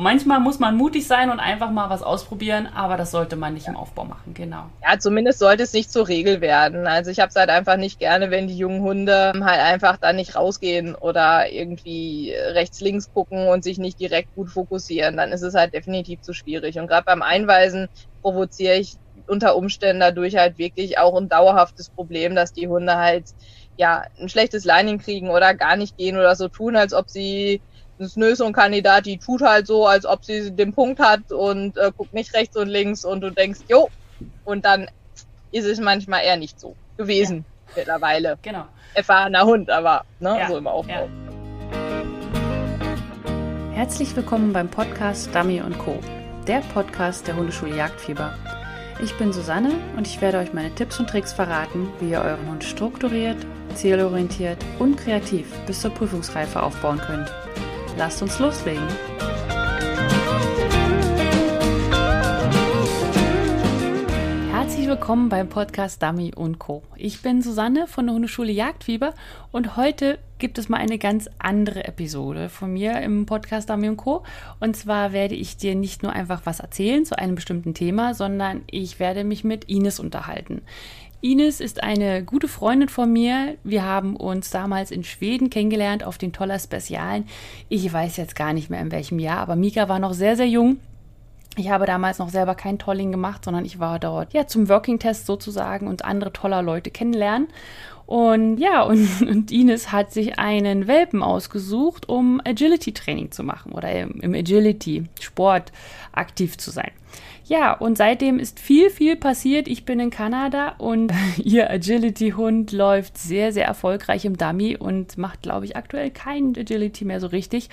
Manchmal muss man mutig sein und einfach mal was ausprobieren, aber das sollte man nicht im Aufbau machen, genau. Ja, zumindest sollte es nicht zur Regel werden. Also ich habe es halt einfach nicht gerne, wenn die jungen Hunde halt einfach da nicht rausgehen oder irgendwie rechts, links gucken und sich nicht direkt gut fokussieren. Dann ist es halt definitiv zu schwierig. Und gerade beim Einweisen provoziere ich unter Umständen dadurch halt wirklich auch ein dauerhaftes Problem, dass die Hunde halt ja ein schlechtes Lining kriegen oder gar nicht gehen oder so tun, als ob sie ist nö, so ein Kandidat, die tut halt so, als ob sie den Punkt hat und äh, guckt nicht rechts und links und du denkst, jo, und dann ist es manchmal eher nicht so gewesen ja. mittlerweile. Genau. Erfahrener Hund, aber ne, ja. so im Aufbau. Ja. Herzlich willkommen beim Podcast Dummy Co., der Podcast der Hundeschule Jagdfieber. Ich bin Susanne und ich werde euch meine Tipps und Tricks verraten, wie ihr euren Hund strukturiert, zielorientiert und kreativ bis zur Prüfungsreife aufbauen könnt. Lasst uns loslegen. Herzlich willkommen beim Podcast Dummy und Co. Ich bin Susanne von der Hundeschule Jagdfieber und heute gibt es mal eine ganz andere Episode von mir im Podcast Dummy und Co. Und zwar werde ich dir nicht nur einfach was erzählen zu einem bestimmten Thema, sondern ich werde mich mit Ines unterhalten. Ines ist eine gute Freundin von mir. Wir haben uns damals in Schweden kennengelernt auf den Toller Spezialen. Ich weiß jetzt gar nicht mehr in welchem Jahr, aber Mika war noch sehr, sehr jung. Ich habe damals noch selber kein Tolling gemacht, sondern ich war dort ja zum Working Test sozusagen und andere toller Leute kennenlernen. Und ja, und, und Ines hat sich einen Welpen ausgesucht, um Agility-Training zu machen oder im Agility-Sport aktiv zu sein. Ja, und seitdem ist viel, viel passiert. Ich bin in Kanada und ihr Agility-Hund läuft sehr, sehr erfolgreich im Dummy und macht, glaube ich, aktuell kein Agility mehr so richtig.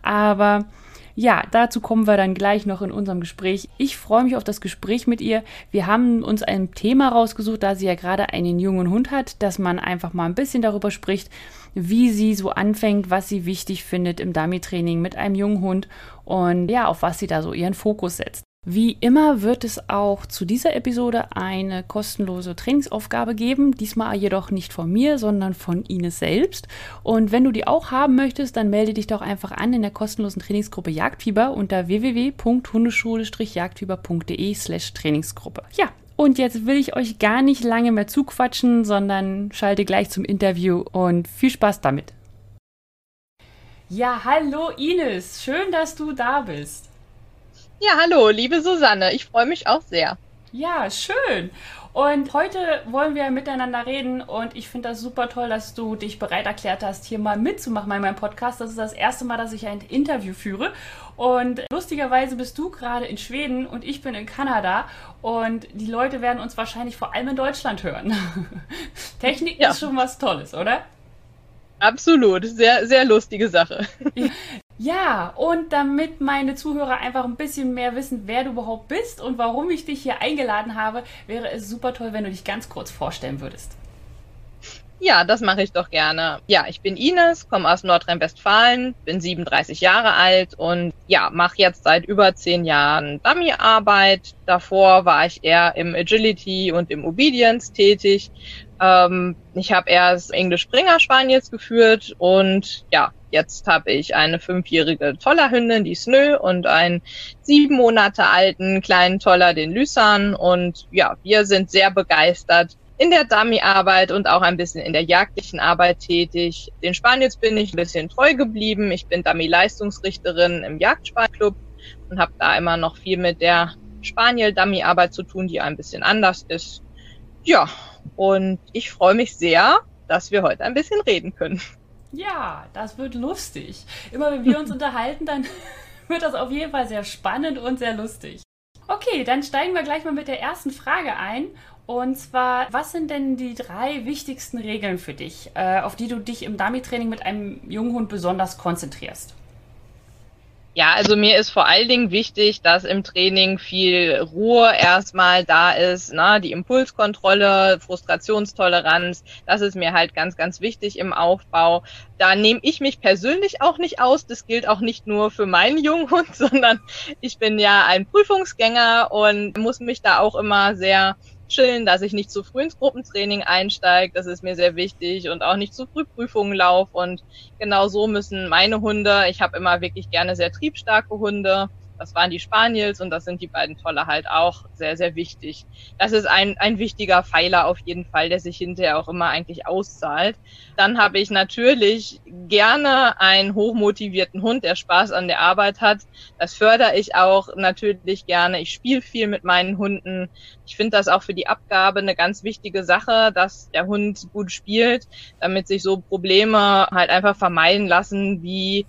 Aber ja, dazu kommen wir dann gleich noch in unserem Gespräch. Ich freue mich auf das Gespräch mit ihr. Wir haben uns ein Thema rausgesucht, da sie ja gerade einen jungen Hund hat, dass man einfach mal ein bisschen darüber spricht, wie sie so anfängt, was sie wichtig findet im Dummy-Training mit einem jungen Hund und ja, auf was sie da so ihren Fokus setzt. Wie immer wird es auch zu dieser Episode eine kostenlose Trainingsaufgabe geben, diesmal jedoch nicht von mir, sondern von Ines selbst. Und wenn du die auch haben möchtest, dann melde dich doch einfach an in der kostenlosen Trainingsgruppe Jagdfieber unter www.hundeschule-jagdfieber.de slash Trainingsgruppe. Ja, und jetzt will ich euch gar nicht lange mehr zuquatschen, sondern schalte gleich zum Interview und viel Spaß damit. Ja, hallo Ines, schön, dass du da bist. Ja, hallo, liebe Susanne. Ich freue mich auch sehr. Ja, schön. Und heute wollen wir miteinander reden und ich finde das super toll, dass du dich bereit erklärt hast, hier mal mitzumachen bei meinem Podcast. Das ist das erste Mal, dass ich ein Interview führe. Und lustigerweise bist du gerade in Schweden und ich bin in Kanada und die Leute werden uns wahrscheinlich vor allem in Deutschland hören. Technik ja. ist schon was Tolles, oder? Absolut, sehr, sehr lustige Sache. Ja, und damit meine Zuhörer einfach ein bisschen mehr wissen, wer du überhaupt bist und warum ich dich hier eingeladen habe, wäre es super toll, wenn du dich ganz kurz vorstellen würdest. Ja, das mache ich doch gerne. Ja, ich bin Ines, komme aus Nordrhein-Westfalen, bin 37 Jahre alt und ja, mache jetzt seit über zehn Jahren Dummy-Arbeit. Davor war ich eher im Agility und im Obedience tätig. Ähm, ich habe erst Englisch Springer Spaniels geführt und ja, Jetzt habe ich eine fünfjährige Tollerhündin, die Snö, und einen sieben Monate alten kleinen Toller, den Lysan. Und ja, wir sind sehr begeistert in der Dummy-Arbeit und auch ein bisschen in der jagdlichen Arbeit tätig. Den Spaniels bin ich ein bisschen treu geblieben. Ich bin Dummy-Leistungsrichterin im Jagdsparclub und habe da immer noch viel mit der Spaniel-Dummy-Arbeit zu tun, die ein bisschen anders ist. Ja, und ich freue mich sehr, dass wir heute ein bisschen reden können. Ja, das wird lustig. Immer wenn wir uns unterhalten, dann wird das auf jeden Fall sehr spannend und sehr lustig. Okay, dann steigen wir gleich mal mit der ersten Frage ein. Und zwar, was sind denn die drei wichtigsten Regeln für dich, äh, auf die du dich im Dummy-Training mit einem jungen Hund besonders konzentrierst? Ja, also mir ist vor allen Dingen wichtig, dass im Training viel Ruhe erstmal da ist, ne? die Impulskontrolle, Frustrationstoleranz, das ist mir halt ganz, ganz wichtig im Aufbau. Da nehme ich mich persönlich auch nicht aus, das gilt auch nicht nur für meinen Junghund, sondern ich bin ja ein Prüfungsgänger und muss mich da auch immer sehr chillen, dass ich nicht zu früh ins Gruppentraining einsteige. Das ist mir sehr wichtig und auch nicht zu früh Prüfungen laufe. Und genau so müssen meine Hunde, ich habe immer wirklich gerne sehr triebstarke Hunde, das waren die Spaniels und das sind die beiden Tolle halt auch sehr, sehr wichtig. Das ist ein, ein wichtiger Pfeiler auf jeden Fall, der sich hinterher auch immer eigentlich auszahlt. Dann habe ich natürlich gerne einen hochmotivierten Hund, der Spaß an der Arbeit hat. Das fördere ich auch natürlich gerne. Ich spiele viel mit meinen Hunden. Ich finde das auch für die Abgabe eine ganz wichtige Sache, dass der Hund gut spielt, damit sich so Probleme halt einfach vermeiden lassen, wie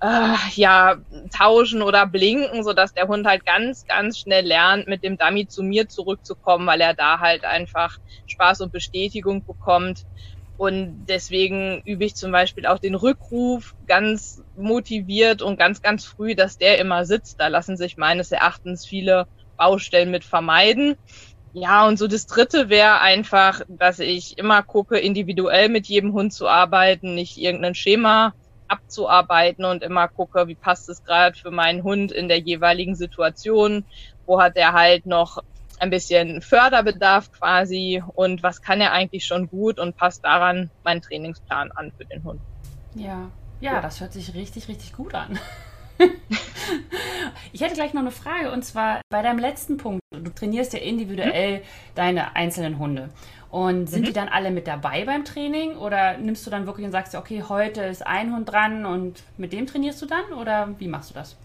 äh, ja, tauschen oder blinken, so dass der Hund halt ganz, ganz schnell lernt, mit dem Dummy zu mir zurückzukommen, weil er da halt einfach Spaß und Bestätigung bekommt. Und deswegen übe ich zum Beispiel auch den Rückruf ganz motiviert und ganz, ganz früh, dass der immer sitzt. Da lassen sich meines Erachtens viele Baustellen mit vermeiden. Ja, und so das dritte wäre einfach, dass ich immer gucke, individuell mit jedem Hund zu arbeiten, nicht irgendein Schema abzuarbeiten und immer gucke, wie passt es gerade für meinen Hund in der jeweiligen Situation, wo hat er halt noch ein bisschen Förderbedarf quasi und was kann er eigentlich schon gut und passt daran meinen Trainingsplan an für den Hund. Ja, ja, das hört sich richtig, richtig gut an. ich hätte gleich noch eine Frage und zwar bei deinem letzten Punkt. Du trainierst ja individuell mhm. deine einzelnen Hunde. Und sind mhm. die dann alle mit dabei beim Training oder nimmst du dann wirklich und sagst, okay, heute ist ein Hund dran und mit dem trainierst du dann oder wie machst du das?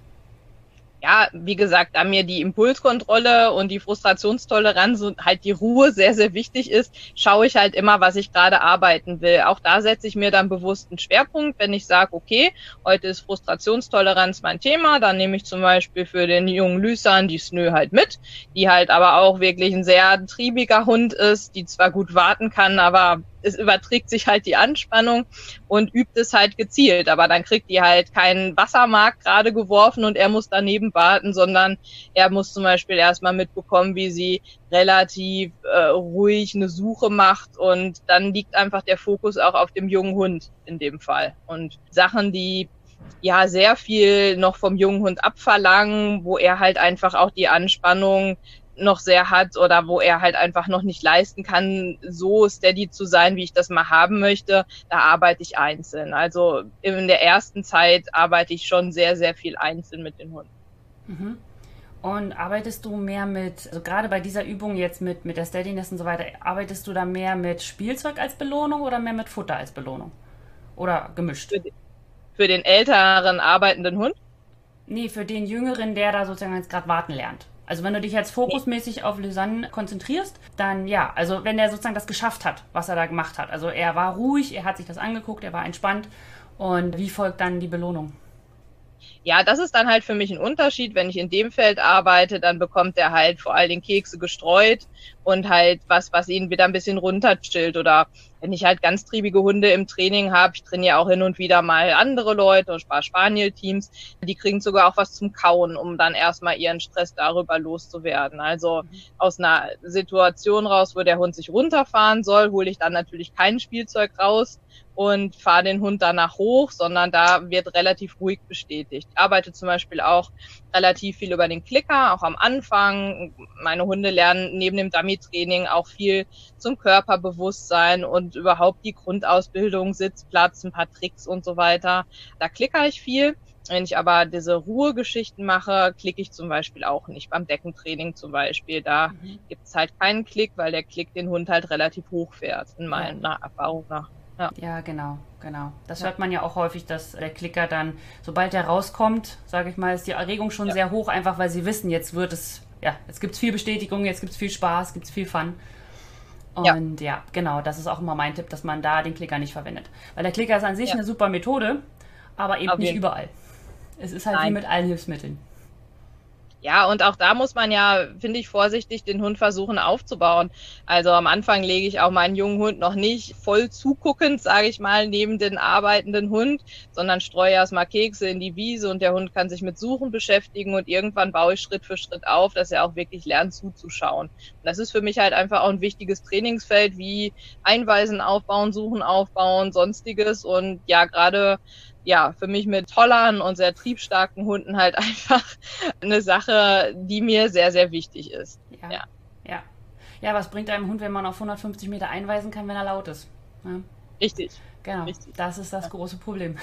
Ja, wie gesagt, da mir die Impulskontrolle und die Frustrationstoleranz und halt die Ruhe sehr, sehr wichtig ist, schaue ich halt immer, was ich gerade arbeiten will. Auch da setze ich mir dann bewusst einen Schwerpunkt, wenn ich sage, okay, heute ist Frustrationstoleranz mein Thema, dann nehme ich zum Beispiel für den jungen Lüsern die Snö halt mit, die halt aber auch wirklich ein sehr triebiger Hund ist, die zwar gut warten kann, aber es überträgt sich halt die Anspannung und übt es halt gezielt. Aber dann kriegt die halt keinen Wassermark gerade geworfen und er muss daneben warten, sondern er muss zum Beispiel erstmal mitbekommen, wie sie relativ äh, ruhig eine Suche macht und dann liegt einfach der Fokus auch auf dem jungen Hund in dem Fall. Und Sachen, die ja sehr viel noch vom jungen Hund abverlangen, wo er halt einfach auch die Anspannung noch sehr hat oder wo er halt einfach noch nicht leisten kann, so steady zu sein, wie ich das mal haben möchte, da arbeite ich einzeln. Also in der ersten Zeit arbeite ich schon sehr, sehr viel einzeln mit den Hunden. Mhm. Und arbeitest du mehr mit, also gerade bei dieser Übung jetzt mit, mit der Steadiness und so weiter, arbeitest du da mehr mit Spielzeug als Belohnung oder mehr mit Futter als Belohnung? Oder gemischt? Für, für den älteren arbeitenden Hund? Nee, für den jüngeren, der da sozusagen jetzt gerade warten lernt. Also wenn du dich jetzt fokusmäßig auf Lysanne konzentrierst, dann ja, also wenn er sozusagen das geschafft hat, was er da gemacht hat. Also er war ruhig, er hat sich das angeguckt, er war entspannt. Und wie folgt dann die Belohnung? Ja, das ist dann halt für mich ein Unterschied. Wenn ich in dem Feld arbeite, dann bekommt er halt vor allen Dingen Kekse gestreut und halt was, was ihn wieder ein bisschen runterchillt. Oder wenn ich halt ganz triebige Hunde im Training habe, ich trainiere auch hin und wieder mal andere Leute, Spaniel-Teams, die kriegen sogar auch was zum Kauen, um dann erstmal ihren Stress darüber loszuwerden. Also aus einer Situation raus, wo der Hund sich runterfahren soll, hole ich dann natürlich kein Spielzeug raus, und fahre den Hund danach hoch, sondern da wird relativ ruhig bestätigt. Ich arbeite zum Beispiel auch relativ viel über den Klicker, auch am Anfang. Meine Hunde lernen neben dem Dummy-Training auch viel zum Körperbewusstsein und überhaupt die Grundausbildung, Sitzplatz, ein paar Tricks und so weiter. Da klicker ich viel. Wenn ich aber diese Ruhegeschichten mache, klicke ich zum Beispiel auch nicht. Beim Deckentraining zum Beispiel, da mhm. gibt es halt keinen Klick, weil der Klick den Hund halt relativ hoch fährt, in meiner Erfahrung nach. Ja. ja, genau, genau. Das ja. hört man ja auch häufig, dass der Klicker dann, sobald er rauskommt, sage ich mal, ist die Erregung schon ja. sehr hoch, einfach weil sie wissen, jetzt wird es, ja, jetzt gibt es viel Bestätigung, jetzt gibt es viel Spaß, gibt es viel Fun. Und ja. ja. genau, das ist auch immer mein Tipp, dass man da den Klicker nicht verwendet. Weil der Klicker ist an sich eine super Methode, aber eben okay. nicht überall. Es ist halt Nein. wie mit allen Hilfsmitteln. Ja, und auch da muss man ja, finde ich, vorsichtig den Hund versuchen aufzubauen. Also am Anfang lege ich auch meinen jungen Hund noch nicht voll zuguckend, sage ich mal, neben den arbeitenden Hund, sondern streue erstmal Kekse in die Wiese und der Hund kann sich mit Suchen beschäftigen und irgendwann baue ich Schritt für Schritt auf, dass er auch wirklich lernt zuzuschauen. Und das ist für mich halt einfach auch ein wichtiges Trainingsfeld wie Einweisen aufbauen, Suchen aufbauen, sonstiges und ja, gerade ja, für mich mit Tollern und sehr triebstarken Hunden halt einfach eine Sache, die mir sehr, sehr wichtig ist. Ja. ja. ja. Ja, was bringt einem Hund, wenn man auf 150 Meter einweisen kann, wenn er laut ist? Ja. Richtig. Genau, Richtig. das ist das große Problem.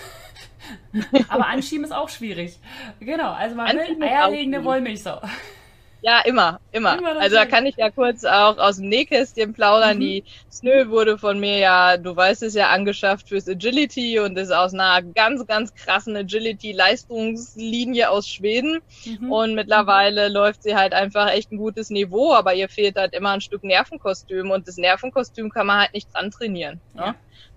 Aber anschieben ist auch schwierig. Genau, also man Anschieben will eierlegende. Wollmilchsau. Ja, immer, immer. Immer also da kann ich ja kurz auch aus dem Nähkästchen plaudern. Mhm. Die Snö wurde von mir ja, du weißt es ja, angeschafft fürs Agility und ist aus einer ganz, ganz krassen Agility-Leistungslinie aus Schweden. Mhm. Und mittlerweile läuft sie halt einfach echt ein gutes Niveau, aber ihr fehlt halt immer ein Stück Nervenkostüm und das Nervenkostüm kann man halt nicht dran trainieren. Ne? Ja.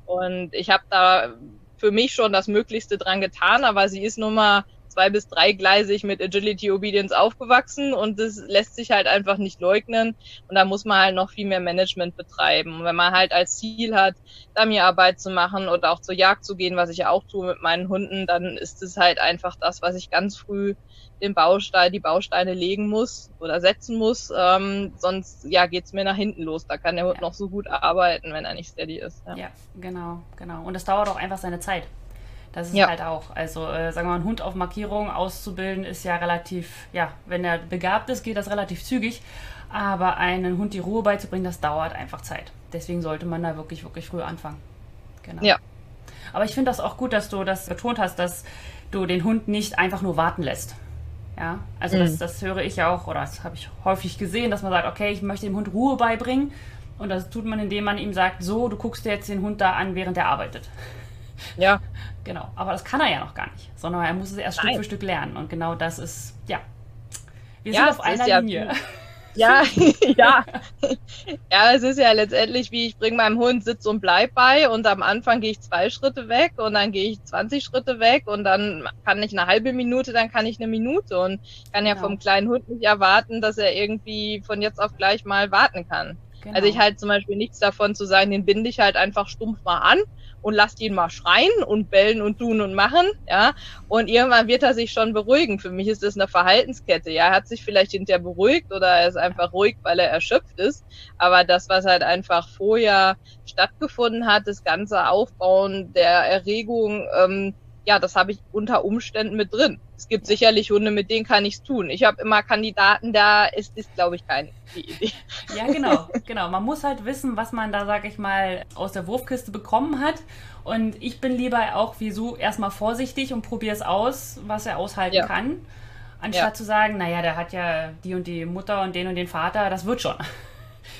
Und ich habe da für mich schon das Möglichste dran getan, aber sie ist nun mal zwei bis dreigleisig mit Agility Obedience aufgewachsen und das lässt sich halt einfach nicht leugnen und da muss man halt noch viel mehr Management betreiben. Und wenn man halt als Ziel hat, Dummy-Arbeit zu machen oder auch zur Jagd zu gehen, was ich ja auch tue mit meinen Hunden, dann ist es halt einfach das, was ich ganz früh den Baustein, die Bausteine legen muss oder setzen muss, ähm, sonst ja geht's mir nach hinten los. Da kann der Hund Ja. noch so gut arbeiten, wenn er nicht steady ist. Ja. Ja, genau, genau. Und es dauert auch einfach seine Zeit. Das ist Ja. halt auch. Also, äh, sagen wir mal, einen Hund auf Markierung auszubilden ist ja relativ, ja, wenn er begabt ist, geht das relativ zügig. Aber einen Hund die Ruhe beizubringen, das dauert einfach Zeit. Deswegen sollte man da wirklich, wirklich früh anfangen. Genau. Ja. Aber ich finde das auch gut, dass du das betont hast, dass du den Hund nicht einfach nur warten lässt. Ja, also Mhm. das, das höre ich ja auch, oder das habe ich häufig gesehen, dass man sagt, okay, ich möchte dem Hund Ruhe beibringen. Und das tut man, indem man ihm sagt, so, du guckst dir jetzt den Hund da an, während er arbeitet. Ja. Genau, aber das kann er ja noch gar nicht, sondern er muss es erst Stück Nein. für Stück lernen. Und genau das ist, ja, wir Ja, sind auf einer ja Linie. Ja, ja. Ja, es ist ja letztendlich wie ich bringe meinem Hund Sitz und Bleib bei und am Anfang gehe ich zwei Schritte weg und dann gehe ich 20 Schritte weg und dann kann ich eine halbe Minute, dann kann ich eine Minute und ich kann ja Genau. vom kleinen Hund nicht erwarten, dass er irgendwie von jetzt auf gleich mal warten kann. Genau. Also ich halte zum Beispiel nichts davon zu sagen, den binde ich halt einfach stumpf mal an und lass ihn mal schreien und bellen und tun und machen, ja. Und irgendwann wird er sich schon beruhigen. Für mich ist das eine Verhaltenskette. Ja, er hat sich vielleicht hinterher beruhigt oder er ist einfach ruhig, weil er erschöpft ist. Aber das, was halt einfach vorher stattgefunden hat, das ganze Aufbauen der Erregung, ähm, ja, das habe ich unter Umständen mit drin. Es gibt sicherlich Hunde, mit denen kann ich's tun. Ich habe immer Kandidaten, da ist ist, glaube ich, keine Idee. Ja, genau, genau. Man muss halt wissen, was man da, sag ich mal, aus der Wurfkiste bekommen hat. Und ich bin lieber auch wie so erstmal vorsichtig und probiere es aus, was er aushalten Ja. kann. Anstatt Ja. zu sagen, naja, der hat ja die und die Mutter und den und den Vater, das wird schon.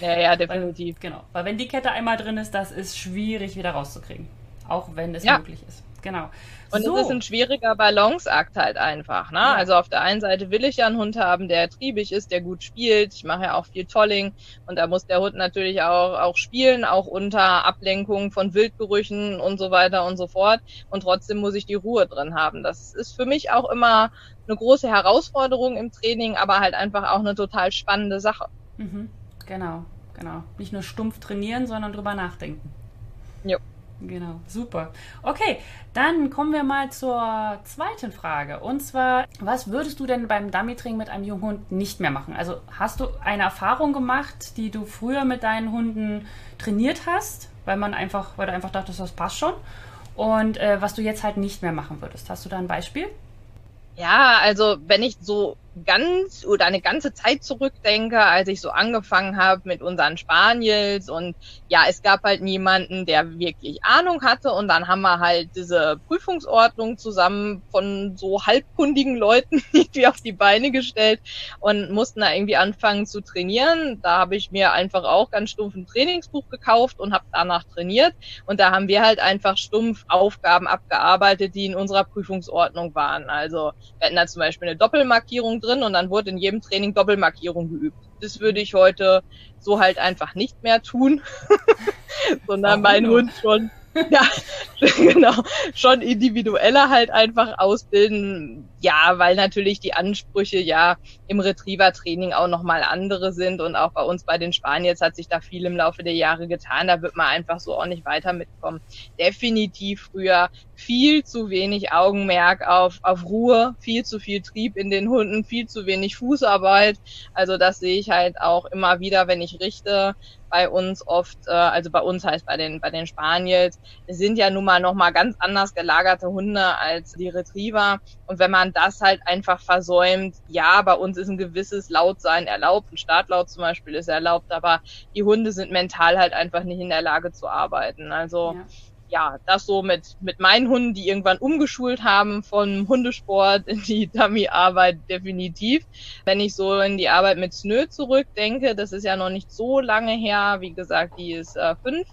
Ja, ja, Weil, definitiv. genau. Weil wenn die Kette einmal drin ist, das ist schwierig wieder rauszukriegen. Auch wenn es Ja. möglich ist. Genau. Und so. es ist ein schwieriger Balanceakt halt einfach. Ne? Ja. Also auf der einen Seite will ich ja einen Hund haben, der triebig ist, der gut spielt. Ich mache ja auch viel Tolling und da muss der Hund natürlich auch, auch spielen, auch unter Ablenkung von Wildgerüchen und so weiter und so fort. Und trotzdem muss ich die Ruhe drin haben. Das ist für mich auch immer eine große Herausforderung im Training, aber halt einfach auch eine total spannende Sache. Mhm. Genau, genau. Nicht nur stumpf trainieren, sondern drüber nachdenken. Jo. Genau, super. Okay, dann kommen wir mal zur zweiten Frage. Und zwar, was würdest du denn beim Dummy-Training mit einem jungen Hund nicht mehr machen? Also hast du eine Erfahrung gemacht, die du früher mit deinen Hunden trainiert hast, weil man einfach, weil du einfach dachtest, das passt schon? Und äh, was du jetzt halt nicht mehr machen würdest? Hast du da ein Beispiel? Ja, also wenn ich so ganz oder eine ganze Zeit zurückdenke, als ich so angefangen habe mit unseren Spaniels und ja, es gab halt niemanden, der wirklich Ahnung hatte und dann haben wir halt diese Prüfungsordnung zusammen von so halbkundigen Leuten irgendwie auf die Beine gestellt und mussten da irgendwie anfangen zu trainieren. Da habe ich mir einfach auch ganz stumpf ein Trainingsbuch gekauft und habe danach trainiert und da haben wir halt einfach stumpf Aufgaben abgearbeitet, die in unserer Prüfungsordnung waren. Also wir hatten da zum Beispiel eine Doppelmarkierung drin und dann wurde in jedem Training Doppelmarkierung geübt. Das würde ich heute so halt einfach nicht mehr tun, sondern Warum mein nur? Hund schon, ja, genau, schon individueller halt einfach ausbilden. Ja, weil natürlich die Ansprüche ja im Retriever-Training auch nochmal andere sind und auch bei uns bei den Spaniels hat sich da viel im Laufe der Jahre getan. Da wird man einfach so auch nicht weiter mitkommen. Definitiv früher viel zu wenig Augenmerk auf, auf Ruhe, viel zu viel Trieb in den Hunden, viel zu wenig Fußarbeit. Also das sehe ich halt auch immer wieder, wenn ich richte bei uns oft, äh, also bei uns heißt bei den bei den Spaniels, sind ja nun mal noch mal ganz anders gelagerte Hunde als die Retriever und wenn man man das halt einfach versäumt. Ja, bei uns ist ein gewisses Lautsein erlaubt, ein Startlaut zum Beispiel ist erlaubt, aber die Hunde sind mental halt einfach nicht in der Lage zu arbeiten. Also ja ja, das so mit, mit meinen Hunden, die irgendwann umgeschult haben von Hundesport in die Dummy-Arbeit definitiv. Wenn ich so in die Arbeit mit Snö zurückdenke, das ist ja noch nicht so lange her, wie gesagt, die ist äh, fünf.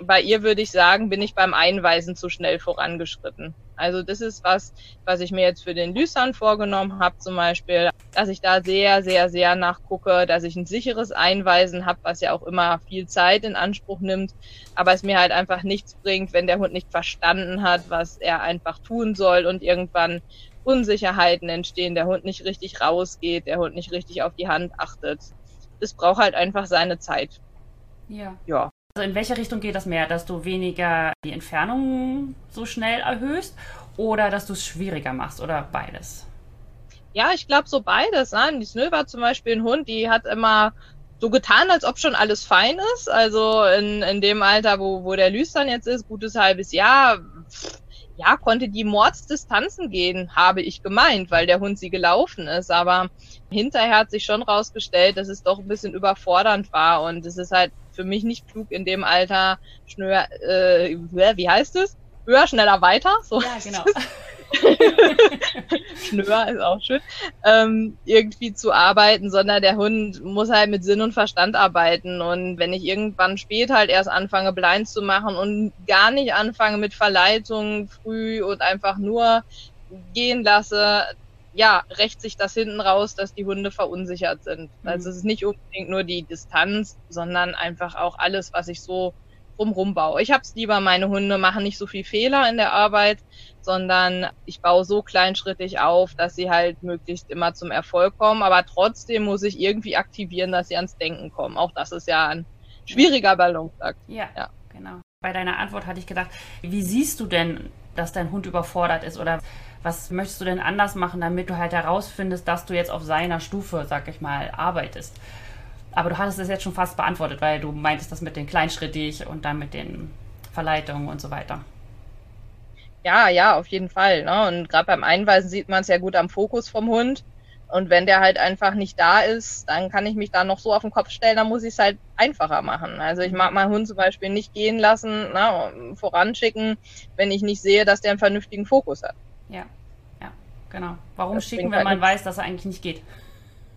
Bei ihr würde ich sagen, bin ich beim Einweisen zu schnell vorangeschritten. Also das ist was, was ich mir jetzt für den Lysan vorgenommen habe, zum Beispiel, dass ich da sehr, sehr, sehr nachgucke, dass ich ein sicheres Einweisen habe, was ja auch immer viel Zeit in Anspruch nimmt, aber es mir halt einfach nichts bringt, wenn der Hund nicht verstanden hat, was er einfach tun soll und irgendwann Unsicherheiten entstehen, der Hund nicht richtig rausgeht, der Hund nicht richtig auf die Hand achtet. Das braucht halt einfach seine Zeit. Ja. Ja. Also in welche Richtung geht das mehr? Dass du weniger die Entfernung so schnell erhöhst oder dass du es schwieriger machst oder beides? Ja, ich glaube so beides. Ne? Die Snö war zum Beispiel ein Hund, die hat immer so getan, als ob schon alles fein ist. Also in, in dem Alter, wo, wo der Lüstern jetzt ist, gutes halbes Jahr, ja, konnte die Mordsdistanzen gehen, habe ich gemeint, weil der Hund sie gelaufen ist. Aber hinterher hat sich schon rausgestellt, dass es doch ein bisschen überfordernd war und es ist halt für mich nicht klug in dem Alter, schnör, äh, wie heißt es? Höher, schneller, weiter. So ja, genau. Schnör ist auch schön, ähm, irgendwie zu arbeiten, sondern der Hund muss halt mit Sinn und Verstand arbeiten. Und wenn ich irgendwann spät halt erst anfange, Blinds zu machen und gar nicht anfange mit Verleitung früh und einfach nur gehen lasse, ja, rächt sich das hinten raus, dass die Hunde verunsichert sind. Mhm. Also es ist nicht unbedingt nur die Distanz, sondern einfach auch alles, was ich so drumrum baue. Ich hab's lieber, meine Hunde machen nicht so viel Fehler in der Arbeit, sondern ich baue so kleinschrittig auf, dass sie halt möglichst immer zum Erfolg kommen. Aber trotzdem muss ich irgendwie aktivieren, dass sie ans Denken kommen. Auch das ist ja ein schwieriger Balanceakt. Ja, ja, genau. Bei deiner Antwort hatte ich gedacht, wie siehst du denn, dass dein Hund überfordert ist oder was möchtest du denn anders machen, damit du halt herausfindest, dass du jetzt auf seiner Stufe, sag ich mal, arbeitest? Aber du hattest es jetzt schon fast beantwortet, weil du meintest das mit den kleinschrittig und dann mit den Verleitungen und so weiter. Ja, ja, auf jeden Fall. Ne? Und gerade beim Einweisen sieht man es ja gut am Fokus vom Hund. Und wenn der halt einfach nicht da ist, dann kann ich mich da noch so auf den Kopf stellen, dann muss ich es halt einfacher machen. Also ich mag meinen Hund zum Beispiel nicht gehen lassen, na, voranschicken, wenn ich nicht sehe, dass der einen vernünftigen Fokus hat. Ja, ja, genau. Warum das schicken, wenn halt man weiß, dass er eigentlich nicht geht?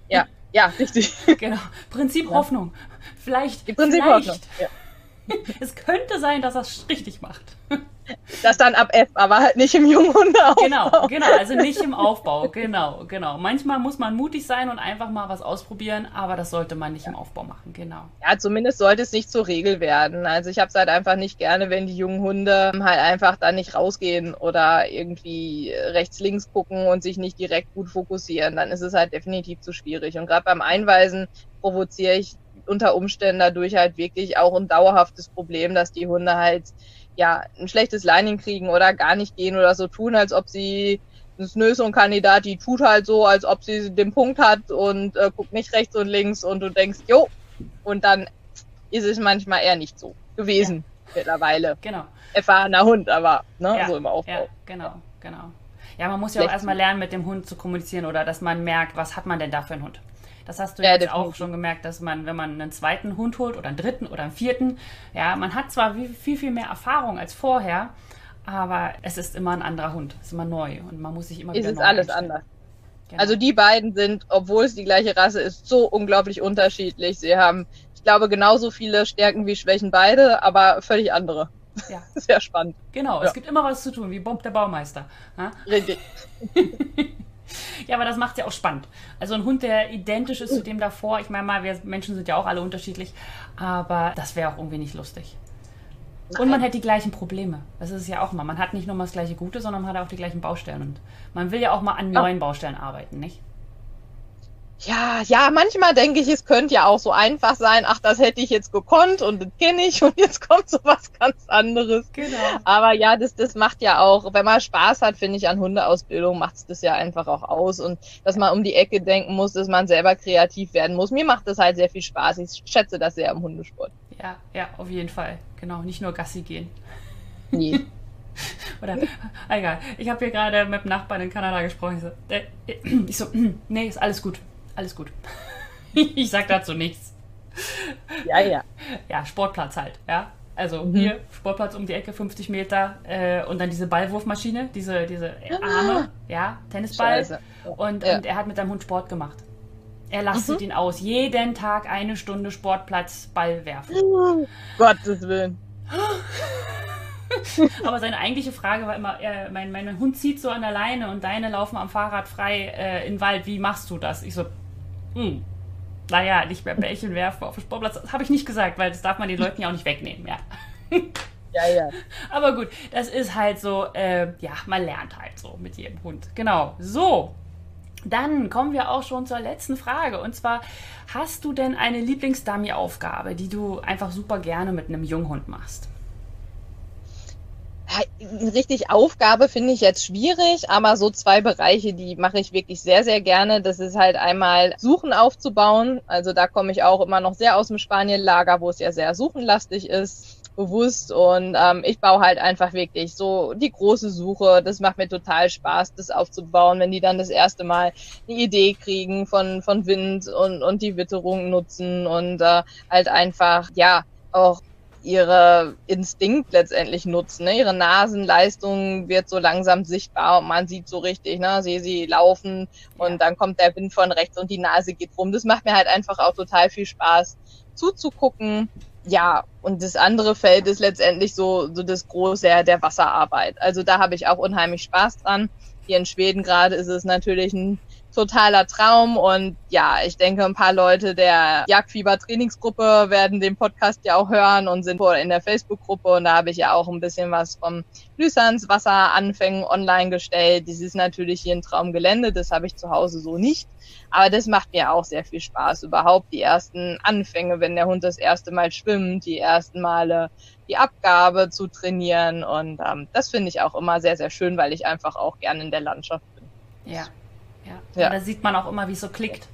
Ja, ja, richtig. Genau. Prinzip ja. Hoffnung. Vielleicht. Die Prinzip vielleicht. Hoffnung. Ja. es könnte sein, dass er es richtig macht. Das dann ab F, aber halt nicht im Junghundeaufbau. Genau, genau, also nicht im Aufbau, genau, genau. Manchmal muss man mutig sein und einfach mal was ausprobieren, aber das sollte man nicht im Aufbau machen, genau. Ja, zumindest sollte es nicht zur Regel werden. Also ich habe es halt einfach nicht gerne, wenn die jungen Hunde halt einfach dann nicht rausgehen oder irgendwie rechts, links gucken und sich nicht direkt gut fokussieren. Dann ist es halt definitiv zu schwierig. Und gerade beim Einweisen provoziere ich unter Umständen dadurch halt wirklich auch ein dauerhaftes Problem, dass die Hunde halt ja ein schlechtes Lining kriegen oder gar nicht gehen oder so tun, als ob sie ein Kandidat, die tut halt so, als ob sie den Punkt hat und äh, guckt nicht rechts und links und du denkst, jo, und dann ist es manchmal eher nicht so gewesen ja. mittlerweile. Genau. Erfahrener Hund, aber ne, ja, so im Aufbau. Ja, genau, genau. Ja, man muss ja auch erstmal lernen, mit dem Hund zu kommunizieren oder dass man merkt, was hat man denn da für einen Hund. Das hast du ja, jetzt auch schon gemerkt, dass man, wenn man einen zweiten Hund holt oder einen dritten oder einen vierten, ja, man hat zwar viel, viel mehr Erfahrung als vorher, aber es ist immer ein anderer Hund, es ist immer neu und man muss sich immer es wieder Es ist alles anders. Genau. Also die beiden sind, obwohl es die gleiche Rasse ist, so unglaublich unterschiedlich. Sie haben, ich glaube, genauso viele Stärken wie Schwächen beide, aber völlig andere. Ja. Sehr spannend. Genau, ja. es gibt immer was zu tun, wie Bomb der Baumeister. Ha? Richtig. ja, aber das macht ja auch spannend. Also ein Hund, der identisch ist zu dem davor. Ich meine mal, wir Menschen sind ja auch alle unterschiedlich, aber das wäre auch irgendwie nicht lustig. Nein. Und man hat die gleichen Probleme. Das ist es ja auch mal. Man hat nicht nur mal das gleiche Gute, sondern man hat auch die gleichen Baustellen. Und man will ja auch mal an neuen Baustellen arbeiten, nicht? Ja, ja, manchmal denke ich, es könnte ja auch so einfach sein, ach, das hätte ich jetzt gekonnt und das kenne ich und jetzt kommt so was ganz anderes. Genau. Aber ja, das, das macht ja auch, wenn man Spaß hat, finde ich, an Hundeausbildung macht es das ja einfach auch aus und dass man um die Ecke denken muss, dass man selber kreativ werden muss. Mir macht das halt sehr viel Spaß. Ich schätze das sehr im Hundesport. Ja, ja, auf jeden Fall. Genau, nicht nur Gassi gehen. Nee. Oder, egal. Ich habe hier gerade mit dem Nachbarn in Kanada gesprochen. Ich so, äh, ich so nee, ist alles gut. Alles gut. ich sag dazu nichts. Ja, ja. Ja, Sportplatz halt, ja. Also mhm. hier, Sportplatz um die Ecke, 50 Meter äh, und dann diese Ballwurfmaschine, diese, diese Arme, ja, Tennisball. Und, ja. und er hat mit seinem Hund Sport gemacht. Er lastet mhm. ihn aus. Jeden Tag eine Stunde Sportplatz Ball werfen. Oh, Gottes Willen. Aber seine eigentliche Frage war immer, äh, mein, mein Hund zieht so an der Leine und deine laufen am Fahrrad frei äh, in den Wald. Wie machst du das? Ich so, hm, naja, nicht mehr Bällchen werfen auf dem Sportplatz. Das habe ich nicht gesagt, weil das darf man den Leuten ja auch nicht wegnehmen, ja. Ja, ja. Aber gut, das ist halt so, äh, ja, man lernt halt so mit jedem Hund. Genau. So, dann kommen wir auch schon zur letzten Frage. Und zwar, hast du denn eine Lieblingsdummy-Aufgabe, die du einfach super gerne mit einem Junghund machst? Richtig Aufgabe finde ich jetzt schwierig, aber so zwei Bereiche, die mache ich wirklich sehr, sehr gerne. Das ist halt einmal Suchen aufzubauen. Also da komme ich auch immer noch sehr aus dem Spanienlager, wo es ja sehr suchenlastig ist bewusst und ähm, ich baue halt einfach wirklich so die große Suche. Das macht mir total Spaß, das aufzubauen, wenn die dann das erste Mal eine Idee kriegen von von Wind und und die Witterung nutzen und äh, halt einfach ja auch ihre Instinkt letztendlich nutzen. Ne? Ihre Nasenleistung wird so langsam sichtbar und man sieht so richtig, ne, sie, sie laufen und ja. dann kommt der Wind von rechts und die Nase geht rum. Das macht mir halt einfach auch total viel Spaß zuzugucken. Ja, und das andere Feld ist letztendlich so, so das Große der, der Wasserarbeit. Also da habe ich auch unheimlich Spaß dran. Hier in Schweden gerade ist es natürlich ein totaler Traum. Und ja, ich denke, ein paar Leute der Jagdfieber-Trainingsgruppe werden den Podcast ja auch hören und sind in der Facebook-Gruppe. Und da habe ich ja auch ein bisschen was vom Lüsans Wasseranfängen online gestellt. Das ist natürlich hier ein Traumgelände, das habe ich zu Hause so nicht. Aber das macht mir auch sehr viel Spaß. Überhaupt die ersten Anfänge, wenn der Hund das erste Mal schwimmt, die ersten Male die Abgabe zu trainieren. Und ähm, das finde ich auch immer sehr, sehr schön, weil ich einfach auch gerne in der Landschaft bin. Ja, ja. ja. Da sieht man auch immer, wie es so klickt.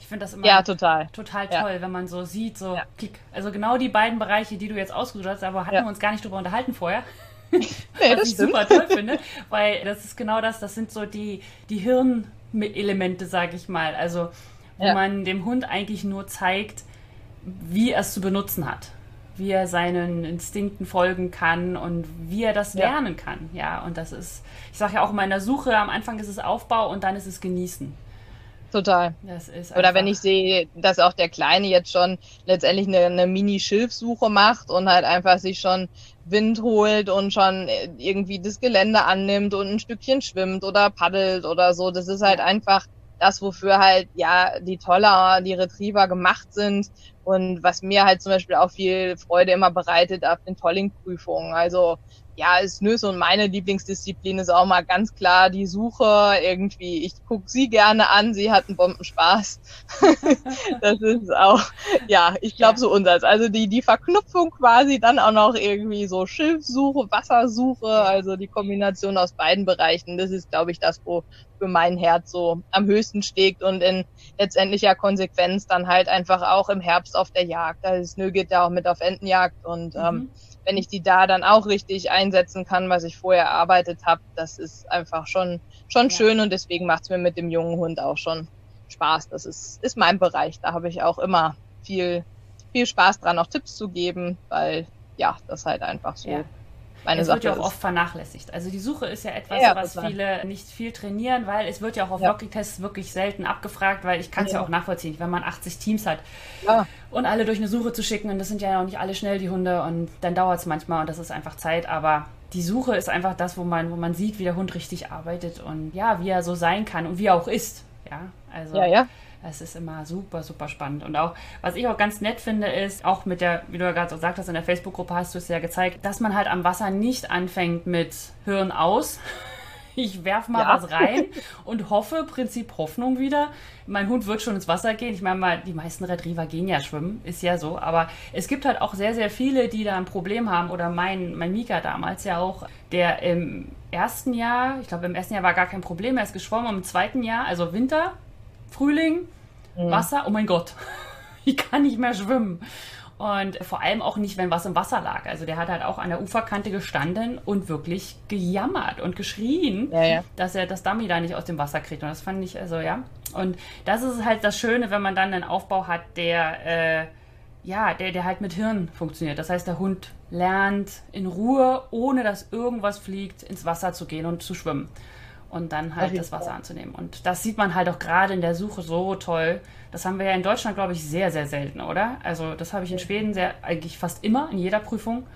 Ich finde das immer ja, total. total toll, ja. wenn man so sieht, so ja. klick. Also genau die beiden Bereiche, die du jetzt ausgesucht hast, aber hatten wir uns gar nicht drüber unterhalten vorher. nee, was ich stimmt. super toll finde, weil das ist genau das, das sind so die, die Hirnelemente, sage ich mal. Also wo man dem Hund eigentlich nur zeigt, wie er es zu benutzen hat wie er seinen Instinkten folgen kann und wie er das ja. lernen kann. Ja, und das ist, ich sage ja auch in der Suche, am Anfang ist es Aufbau und dann ist es Genießen. Total. Oder wenn ich sehe, dass auch der Kleine jetzt schon letztendlich eine, eine Mini-Schilfsuche macht und halt einfach sich schon Wind holt und schon irgendwie das Gelände annimmt und ein Stückchen schwimmt oder paddelt oder so. Das ist halt einfach das, wofür halt ja die Toller, die Retriever gemacht sind und was mir halt zum Beispiel auch viel Freude immer bereitet auf den Tolling-Prüfungen. Also ja, ist Nöse und meine Lieblingsdisziplin ist auch mal ganz klar die Suche. Irgendwie, ich gucke sie gerne an, sie hat einen Bombenspaß. das ist auch, ja, ich glaube so unseres. Also die, die Verknüpfung quasi, dann auch noch irgendwie so Schiffsuche, Wassersuche, also die Kombination aus beiden Bereichen, das ist, glaube ich, das, wo für mein Herz so am höchsten steckt und in letztendlicher Konsequenz dann halt einfach auch im Herbst auf der Jagd. Also Nö geht ja auch mit auf Entenjagd und ähm, mhm. ähm, wenn ich die da dann auch richtig einsetzen kann, was ich vorher erarbeitet habe, das ist einfach schon, schon ja. schön und deswegen macht es mir mit dem jungen Hund auch schon Spaß. Das ist, ist mein Bereich. Da habe ich auch immer viel, viel Spaß dran, auch Tipps zu geben, weil ja, das halt einfach so ja meine es Sache wird ja auch oft vernachlässigt. Also die Suche ist ja etwas, ja, was viele nicht viel trainieren, weil es wird ja auch auf ja. Working-Tests wirklich selten abgefragt, weil ich kann es ja. ja. auch nachvollziehen, wenn man 80 Teams hat und alle durch eine Suche zu schicken und das sind ja auch nicht alle schnell die Hunde und dann dauert es manchmal und das ist einfach Zeit, aber die Suche ist einfach das, wo man, wo man sieht, wie der Hund richtig arbeitet und ja, wie er so sein kann und wie er auch ist. Ja, also ja, ja. Es ist immer super, super spannend. Und auch, was ich auch ganz nett finde, ist, auch mit der, wie du ja gerade so gesagt hast, in der Facebook-Gruppe hast du es ja gezeigt, dass man halt am Wasser nicht anfängt mit Hirn aus. Ich werfe mal ja. was rein und hoffe, Prinzip Hoffnung wieder. Mein Hund wird schon ins Wasser gehen. Ich meine mal, die meisten Retriever gehen ja schwimmen, ist ja so. Aber es gibt halt auch sehr, sehr viele, die da ein Problem haben. Oder mein, mein Mika damals ja auch, der im ersten Jahr, ich glaube im ersten Jahr war gar kein Problem, er ist geschwommen. Im zweiten Jahr, also Winter, Frühling, mhm. Wasser, oh mein Gott, ich kann nicht mehr schwimmen. Und vor allem auch nicht, wenn was im Wasser lag. Also der hat halt auch an der Uferkante gestanden und wirklich gejammert und geschrien, ja, ja. dass er das Dummy da nicht aus dem Wasser kriegt. Und das fand ich, also ja. Und das ist halt das Schöne, wenn man dann einen Aufbau hat, der, äh, ja, der, der halt mit Hirn funktioniert. Das heißt, der Hund lernt in Ruhe, ohne dass irgendwas fliegt, ins Wasser zu gehen und zu schwimmen und dann halt das Wasser anzunehmen. Und das sieht man halt auch gerade in der Suche so toll. Das haben wir ja in Deutschland, glaube ich, sehr, sehr selten, oder? Also das habe ich in Schweden sehr, eigentlich fast immer in jeder Prüfung,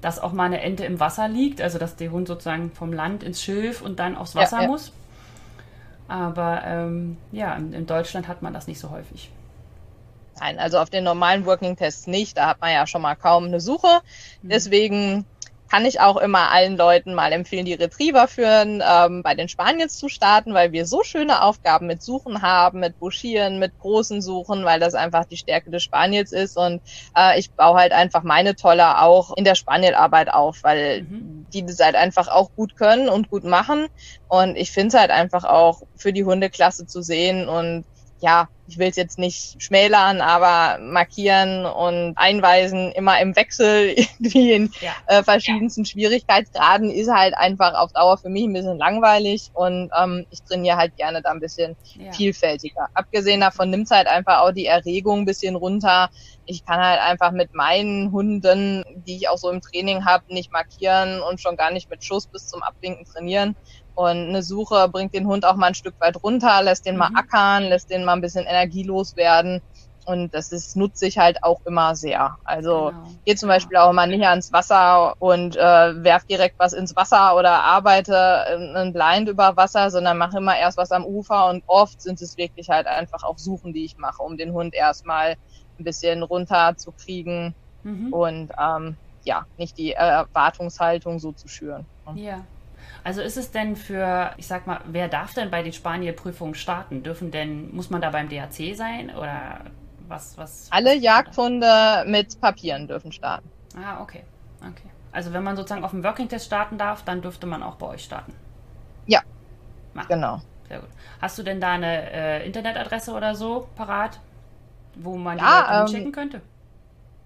dass auch mal eine Ente im Wasser liegt, also dass der Hund sozusagen vom Land ins Schilf und dann aufs Wasser ja, ja. muss. Aber ähm, ja, in, in Deutschland hat man das nicht so häufig. Nein, also auf den normalen Working Tests nicht. Da hat man ja schon mal kaum eine Suche. Mhm. Deswegen kann ich auch immer allen Leuten mal empfehlen, die Retriever führen, ähm, bei den Spaniels zu starten, weil wir so schöne Aufgaben mit Suchen haben, mit Buschieren, mit großen Suchen, weil das einfach die Stärke des Spaniels ist. Und äh, ich baue halt einfach meine Tolle auch in der Spanielarbeit auf, weil mhm. die das halt einfach auch gut können und gut machen. Und ich finde es halt einfach auch für die Hundeklasse zu sehen und ja, ich will es jetzt nicht schmälern, aber markieren und einweisen immer im Wechsel irgendwie in ja. äh, verschiedensten ja. Schwierigkeitsgraden ist halt einfach auf Dauer für mich ein bisschen langweilig und ähm, ich trainiere halt gerne da ein bisschen ja. vielfältiger. Abgesehen davon nimmt halt einfach auch die Erregung ein bisschen runter. Ich kann halt einfach mit meinen Hunden, die ich auch so im Training habe, nicht markieren und schon gar nicht mit Schuss bis zum Abwinken trainieren. Und eine Suche bringt den Hund auch mal ein Stück weit runter, lässt den mhm. mal ackern, lässt den mal ein bisschen energielos werden. Und das ist, nutze ich halt auch immer sehr. Also genau. gehe zum Beispiel auch mal nicht ans Wasser und äh, werf direkt was ins Wasser oder arbeite ein Blind über Wasser, sondern mache immer erst was am Ufer und oft sind es wirklich halt einfach auch Suchen, die ich mache, um den Hund erstmal ein bisschen runter zu kriegen mhm. und ähm, ja, nicht die Erwartungshaltung so zu schüren. Ja, also ist es denn für, ich sag mal, wer darf denn bei den Spanier-Prüfungen starten? Dürfen denn, muss man da beim DHC sein oder was? was Alle Jagdhunde mit Papieren dürfen starten. Ah, okay. Okay. Also wenn man sozusagen auf dem Working-Test starten darf, dann dürfte man auch bei euch starten. Ja. Ah, genau. Sehr gut. Hast du denn da eine äh, Internetadresse oder so parat, wo man ja, die ähm, checken könnte?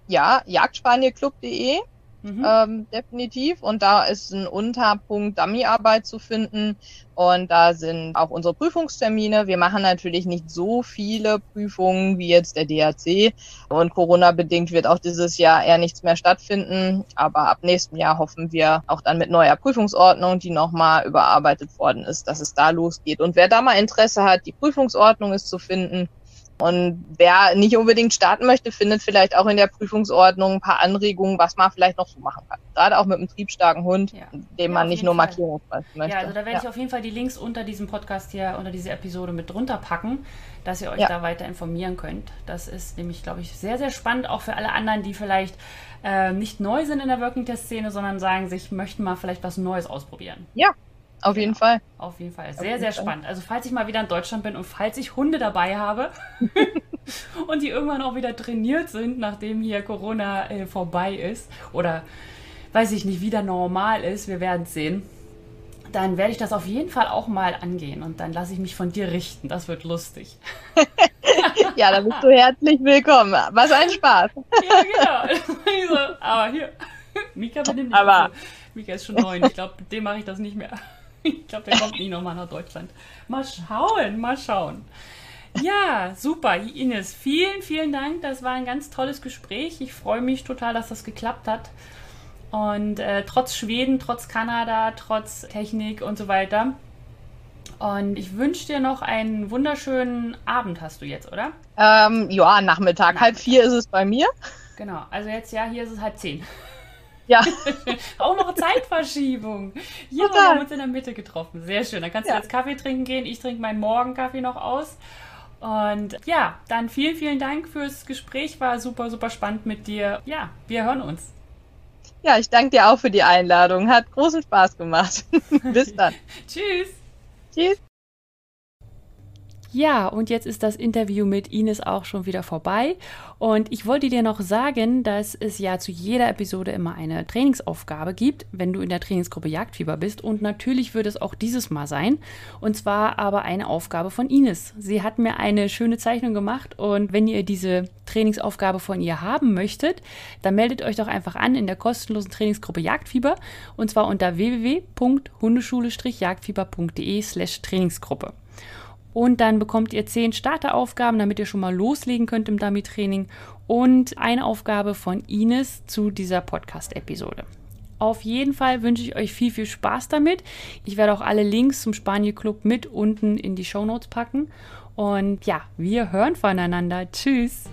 Ja, jagdspanielclub.de Mhm. Ähm, definitiv. Und da ist ein Unterpunkt Dummyarbeit zu finden. Und da sind auch unsere Prüfungstermine. Wir machen natürlich nicht so viele Prüfungen wie jetzt der DRC. Und Corona-bedingt wird auch dieses Jahr eher nichts mehr stattfinden. Aber ab nächstem Jahr hoffen wir auch dann mit neuer Prüfungsordnung, die nochmal überarbeitet worden ist, dass es da losgeht. Und wer da mal Interesse hat, die Prüfungsordnung ist zu finden. Und wer nicht unbedingt starten möchte, findet vielleicht auch in der Prüfungsordnung ein paar Anregungen, was man vielleicht noch so machen kann. Gerade auch mit einem triebstarken Hund, ja. dem man nicht nur Markierung möchte. Ja, also da werde ja. ich auf jeden Fall die Links unter diesem Podcast hier, unter diese Episode mit drunter packen, dass ihr euch ja. da weiter informieren könnt. Das ist nämlich, glaube ich, sehr, sehr spannend, auch für alle anderen, die vielleicht äh, nicht neu sind in der Working Test Szene, sondern sagen sich, möchten mal vielleicht was Neues ausprobieren. Ja, auf jeden Fall. Auf jeden Fall. Sehr, sehr Fall. spannend. Also falls ich mal wieder in Deutschland bin und falls ich Hunde dabei habe und die irgendwann auch wieder trainiert sind, nachdem hier Corona äh, vorbei ist oder weiß ich nicht, wieder normal ist, wir werden es sehen, dann werde ich das auf jeden Fall auch mal angehen und dann lasse ich mich von dir richten. Das wird lustig. ja, dann bist du herzlich willkommen. Was ein Spaß. ja, genau. aber hier, Mika benimmt nicht. Aber Mika ist schon neun. Ich glaube, mit dem mache ich das nicht mehr. Ich glaube, der kommt nie nochmal nach Deutschland. Mal schauen, mal schauen. Ja, super. Ines, vielen, vielen Dank. Das war ein ganz tolles Gespräch. Ich freue mich total, dass das geklappt hat. Und äh, trotz Schweden, trotz Kanada, trotz Technik und so weiter. Und ich wünsche dir noch einen wunderschönen Abend, hast du jetzt, oder? Ähm, ja, Nachmittag. Nachmittag. Halb vier ist es bei mir. Genau, also jetzt ja, hier ist es halb zehn. Ja. auch noch Zeitverschiebung. Ja, wir haben uns in der Mitte getroffen. Sehr schön. Dann kannst ja. du jetzt Kaffee trinken gehen. Ich trinke meinen Morgenkaffee noch aus. Und ja, dann vielen, vielen Dank fürs Gespräch. War super, super spannend mit dir. Ja, wir hören uns. Ja, ich danke dir auch für die Einladung. Hat großen Spaß gemacht. Bis dann. Tschüss. Tschüss. Ja, und jetzt ist das Interview mit Ines auch schon wieder vorbei. Und ich wollte dir noch sagen, dass es ja zu jeder Episode immer eine Trainingsaufgabe gibt, wenn du in der Trainingsgruppe Jagdfieber bist. Und natürlich wird es auch dieses Mal sein. Und zwar aber eine Aufgabe von Ines. Sie hat mir eine schöne Zeichnung gemacht. Und wenn ihr diese Trainingsaufgabe von ihr haben möchtet, dann meldet euch doch einfach an in der kostenlosen Trainingsgruppe Jagdfieber. Und zwar unter www.hundeschule-jagdfieber.de slash Trainingsgruppe. Und dann bekommt ihr zehn Starteraufgaben, damit ihr schon mal loslegen könnt im Dummy-Training. Und eine Aufgabe von Ines zu dieser Podcast-Episode. Auf jeden Fall wünsche ich euch viel, viel Spaß damit. Ich werde auch alle Links zum Spanier Club mit unten in die Show Notes packen. Und ja, wir hören voneinander. Tschüss.